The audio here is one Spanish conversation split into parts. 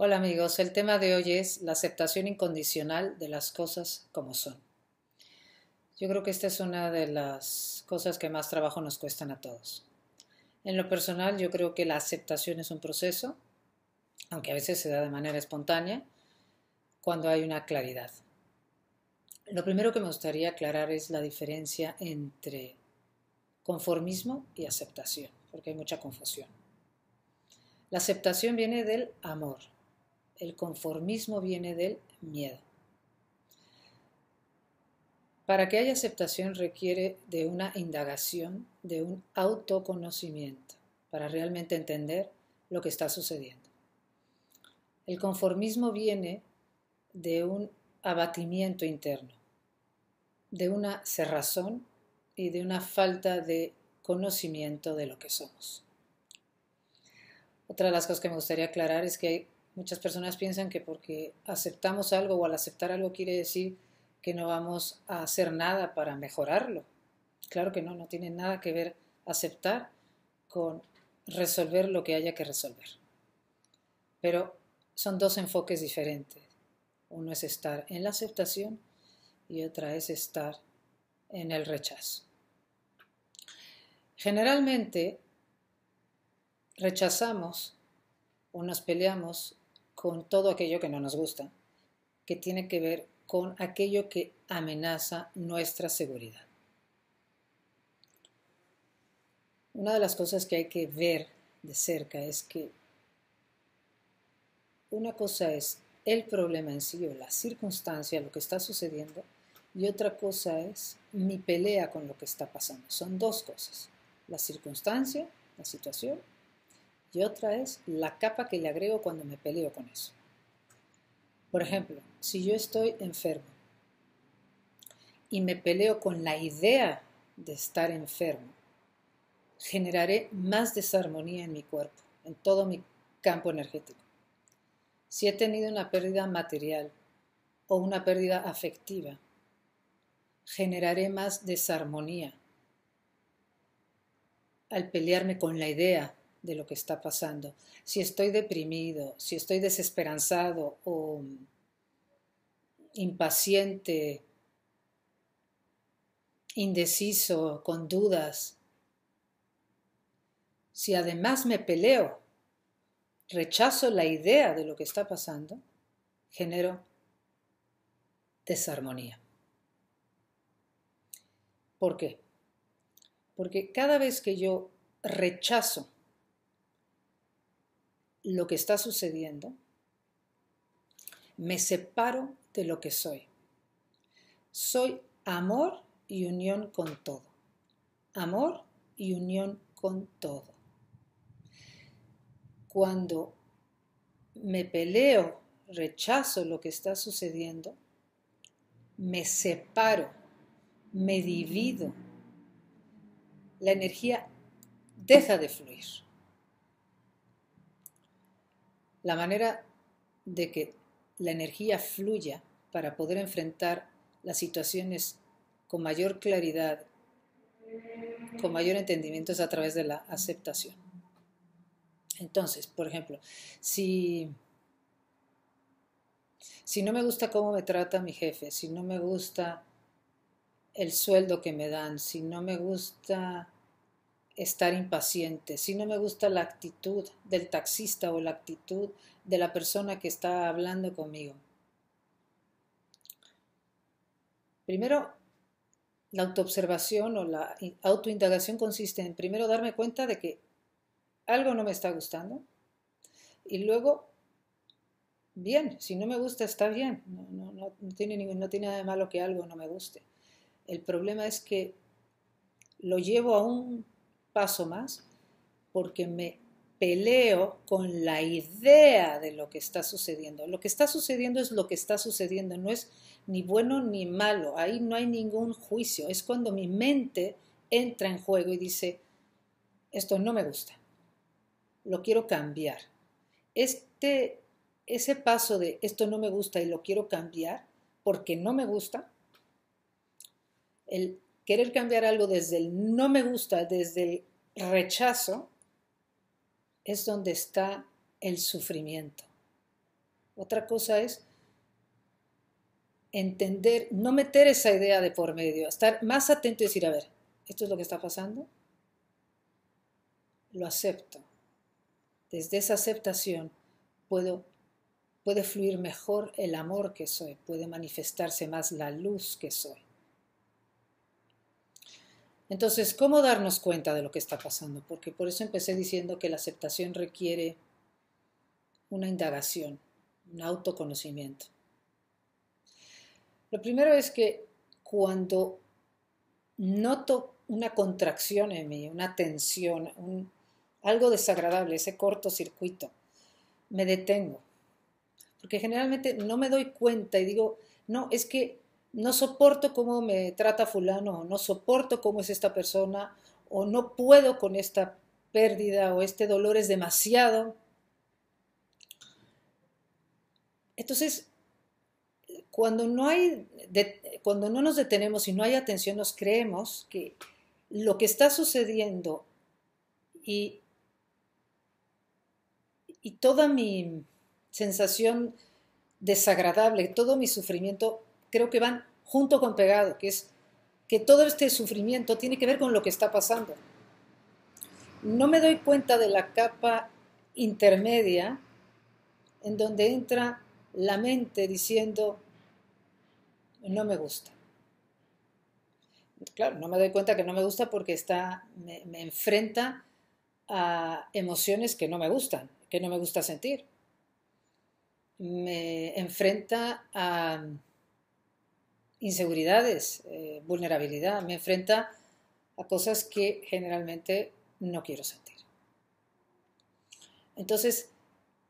Hola amigos, el tema de hoy es la aceptación incondicional de las cosas como son. Yo creo que esta es una de las cosas que más trabajo nos cuestan a todos. En lo personal, yo creo que la aceptación es un proceso, aunque a veces se da de manera espontánea, cuando hay una claridad. Lo primero que me gustaría aclarar es la diferencia entre conformismo y aceptación, porque hay mucha confusión. La aceptación viene del amor, el conformismo viene del miedo. Para que haya aceptación requiere de una indagación, de un autoconocimiento, para realmente entender lo que está sucediendo. El conformismo viene de un abatimiento interno, de una cerrazón y de una falta de conocimiento de lo que somos. Otra de las cosas que me gustaría aclarar es que hay Muchas personas piensan que porque aceptamos algo o al aceptar algo quiere decir que no vamos a hacer nada para mejorarlo. Claro que no, no tiene nada que ver aceptar con resolver lo que haya que resolver. Pero son dos enfoques diferentes. Uno es estar en la aceptación y otra es estar en el rechazo. Generalmente rechazamos o nos peleamos con todo aquello que no nos gusta, que tiene que ver con aquello que amenaza nuestra seguridad. Una de las cosas que hay que ver de cerca es que una cosa es el problema en sí o la circunstancia, lo que está sucediendo, y otra cosa es mi pelea con lo que está pasando. Son dos cosas, la circunstancia, la situación y otra es la capa que le agrego cuando me peleo con eso. Por ejemplo, si yo estoy enfermo y me peleo con la idea de estar enfermo, generaré más desarmonía en mi cuerpo, en todo mi campo energético. Si he tenido una pérdida material o una pérdida afectiva, generaré más desarmonía al pelearme con la idea de lo que está pasando. Si estoy deprimido, si estoy desesperanzado o impaciente, indeciso, con dudas, si además me peleo, rechazo la idea de lo que está pasando, genero desarmonía. ¿Por qué? Porque cada vez que yo rechazo lo que está sucediendo, me separo de lo que soy. Soy amor y unión con todo. Amor y unión con todo. Cuando me peleo, rechazo lo que está sucediendo, me separo, me divido, la energía deja de fluir. La manera de que la energía fluya para poder enfrentar las situaciones con mayor claridad, con mayor entendimiento es a través de la aceptación. Entonces, por ejemplo, si, si no me gusta cómo me trata mi jefe, si no me gusta el sueldo que me dan, si no me gusta estar impaciente, si no me gusta la actitud del taxista o la actitud de la persona que está hablando conmigo. Primero, la autoobservación o la autoindagación consiste en primero darme cuenta de que algo no me está gustando y luego, bien, si no me gusta está bien, no, tiene, no tiene nada de malo que algo no me guste. El problema es que lo llevo a un paso más porque me peleo con la idea de lo que está sucediendo. Lo que está sucediendo es lo que está sucediendo, no es ni bueno ni malo, ahí no hay ningún juicio, es cuando mi mente entra en juego y dice, esto no me gusta, lo quiero cambiar. Este, ese paso de esto no me gusta y lo quiero cambiar porque no me gusta, el querer cambiar algo desde el no me gusta, desde el rechazo, es donde está el sufrimiento. Otra cosa es entender, no meter esa idea de por medio, estar más atento y decir, a ver, ¿esto es lo que está pasando? Lo acepto. Desde esa aceptación puedo, puede fluir mejor el amor que soy, puede manifestarse más la luz que soy. Entonces, ¿cómo darnos cuenta de lo que está pasando? Porque por eso empecé diciendo que la aceptación requiere una indagación, un autoconocimiento. Lo primero es que cuando noto una contracción en mí, una tensión, algo desagradable, ese cortocircuito, me detengo. Porque generalmente no me doy cuenta y digo, no, es que no soporto cómo me trata fulano, o no soporto cómo es esta persona, o no puedo con esta pérdida, o este dolor es demasiado. Entonces, cuando no, hay, cuando no nos detenemos y no hay atención, nos creemos que lo que está sucediendo y, y toda mi sensación desagradable, todo mi sufrimiento, creo que van junto con pegado, que es que todo este sufrimiento tiene que ver con lo que está pasando. No me doy cuenta de la capa intermedia en donde entra la mente diciendo, no me gusta. Claro, no me doy cuenta que no me gusta porque está, me, enfrenta a emociones que no me gustan, que no me gusta sentir. Me enfrenta a inseguridades, eh, vulnerabilidad, me enfrenta a cosas que generalmente no quiero sentir. Entonces,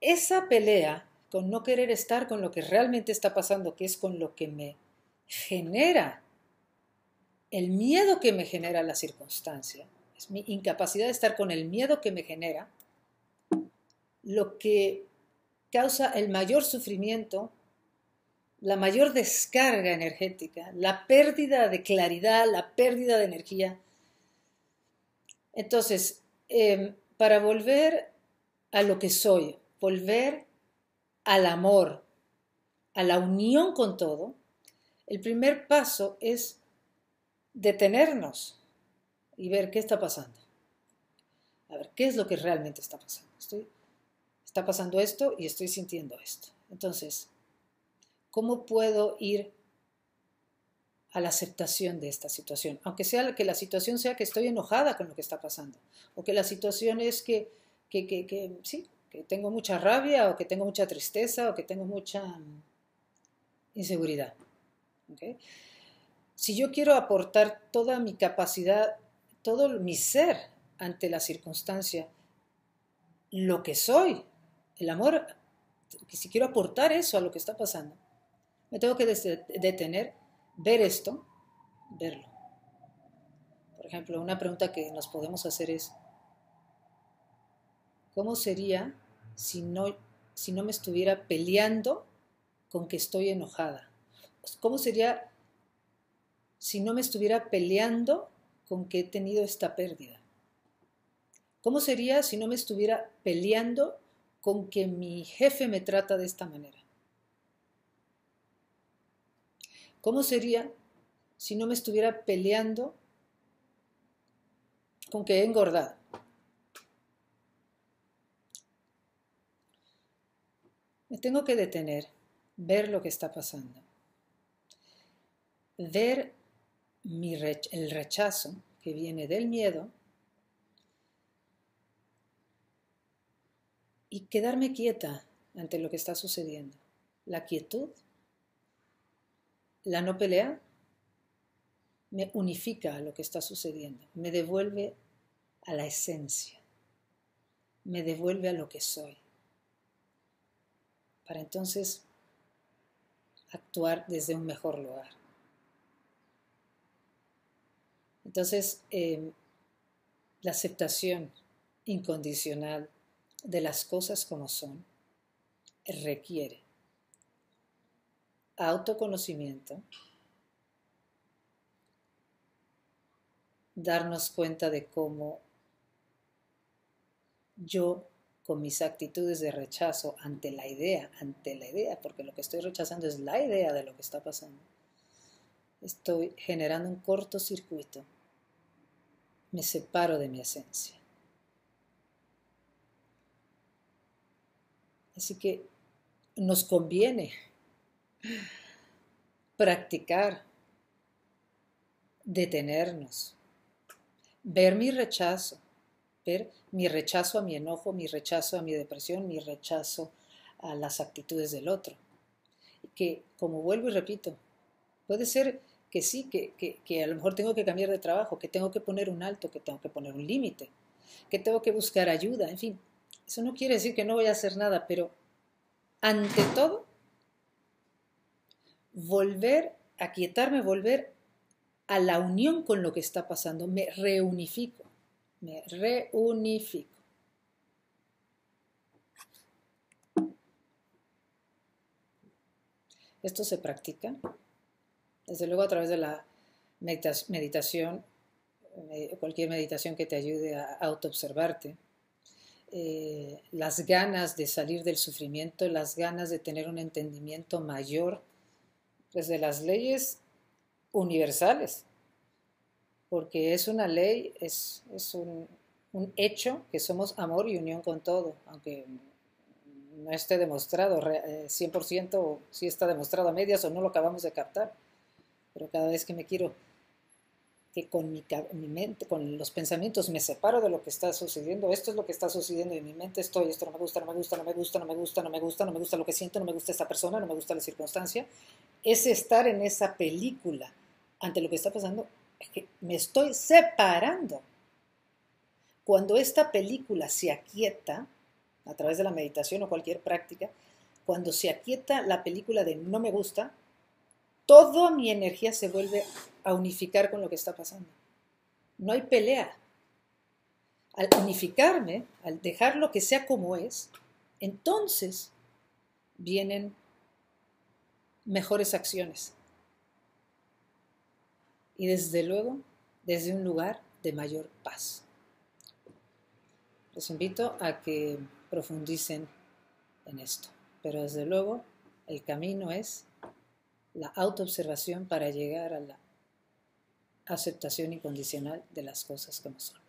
esa pelea con no querer estar con lo que realmente está pasando, que es con lo que me genera, el miedo que me genera la circunstancia, es mi incapacidad de estar con el miedo que me genera, lo que causa el mayor sufrimiento, la mayor descarga energética, la pérdida de claridad, la pérdida de energía. Entonces, em, para volver a lo que soy, volver al amor, a la unión con todo, el primer paso es detenernos y ver qué está pasando. A ver, ¿qué es lo que realmente está pasando? Estoy, está pasando esto y estoy sintiendo esto. Entonces, ¿cómo puedo ir a la aceptación de esta situación? Aunque sea que la situación sea que estoy enojada con lo que está pasando, o que la situación es que, que, que, que sí, que tengo mucha rabia, o que tengo mucha tristeza, o que tengo mucha inseguridad. Si yo quiero aportar toda mi capacidad, todo mi ser ante la circunstancia, lo que soy, el amor, si quiero aportar eso a lo que está pasando, me tengo que detener, ver esto, verlo. Por ejemplo, una pregunta que nos podemos hacer es, ¿cómo sería si no, si no me estuviera peleando con que estoy enojada? ¿Cómo sería si no me estuviera peleando con que he tenido esta pérdida? ¿Cómo sería si no me estuviera peleando con que mi jefe me trata de esta manera? ¿Cómo sería si no me estuviera peleando con que he engordado? Me tengo que detener, ver lo que está pasando ver el rechazo que viene del miedo y quedarme quieta ante lo que está sucediendo. La quietud, la no pelea, me unifica a lo que está sucediendo, me devuelve a la esencia, me devuelve a lo que soy, para entonces actuar desde un mejor lugar. Entonces, em, la aceptación incondicional de las cosas como son requiere autoconocimiento, darnos cuenta de cómo yo con mis actitudes de rechazo ante la idea, ante la idea, porque lo que estoy rechazando es la idea de lo que está pasando, estoy generando un cortocircuito. Me separo de mi esencia. Así que nos conviene practicar, detenernos, ver mi rechazo, ver mi rechazo a mi enojo, mi rechazo a mi depresión, mi rechazo a las actitudes del otro. Que, como vuelvo y repito, puede ser que sí, que, que, a lo mejor tengo que cambiar de trabajo, que tengo que poner un alto, que tengo que poner un límite, que tengo que buscar ayuda, en fin. Eso no quiere decir que no voy a hacer nada, pero ante todo, volver a quietarme, volver a la unión con lo que está pasando, me reunifico, me reunifico. Esto se practica, desde luego a través de la meditación, eh, cualquier meditación que te ayude a autoobservarte, eh, las ganas de salir del sufrimiento, las ganas de tener un entendimiento mayor pues, de las leyes universales, porque es una ley, es, un, hecho que somos amor y unión con todo, aunque no esté demostrado 100% eh, si está demostrado a medias o no lo acabamos de captar, pero cada vez que me quiero que con mi, mente, con los pensamientos me separo de lo que está sucediendo, esto es lo que está sucediendo en mi mente, estoy, esto no me gusta, no me gusta, no me gusta, no me gusta, no me gusta, no me gusta lo que siento, no me gusta esta persona, no me gusta la circunstancia, es estar en esa película ante lo que está pasando, es que me estoy separando. Cuando esta película se aquieta, a través de la meditación o cualquier práctica, cuando se aquieta la película de no me gusta, toda mi energía se vuelve a unificar con lo que está pasando. No hay pelea. Al unificarme, al dejar lo que sea como es, entonces vienen mejores acciones. Y desde luego, desde un lugar de mayor paz. Les invito a que profundicen en esto. Pero desde luego, el camino es la autoobservación para llegar a la aceptación incondicional de las cosas como son.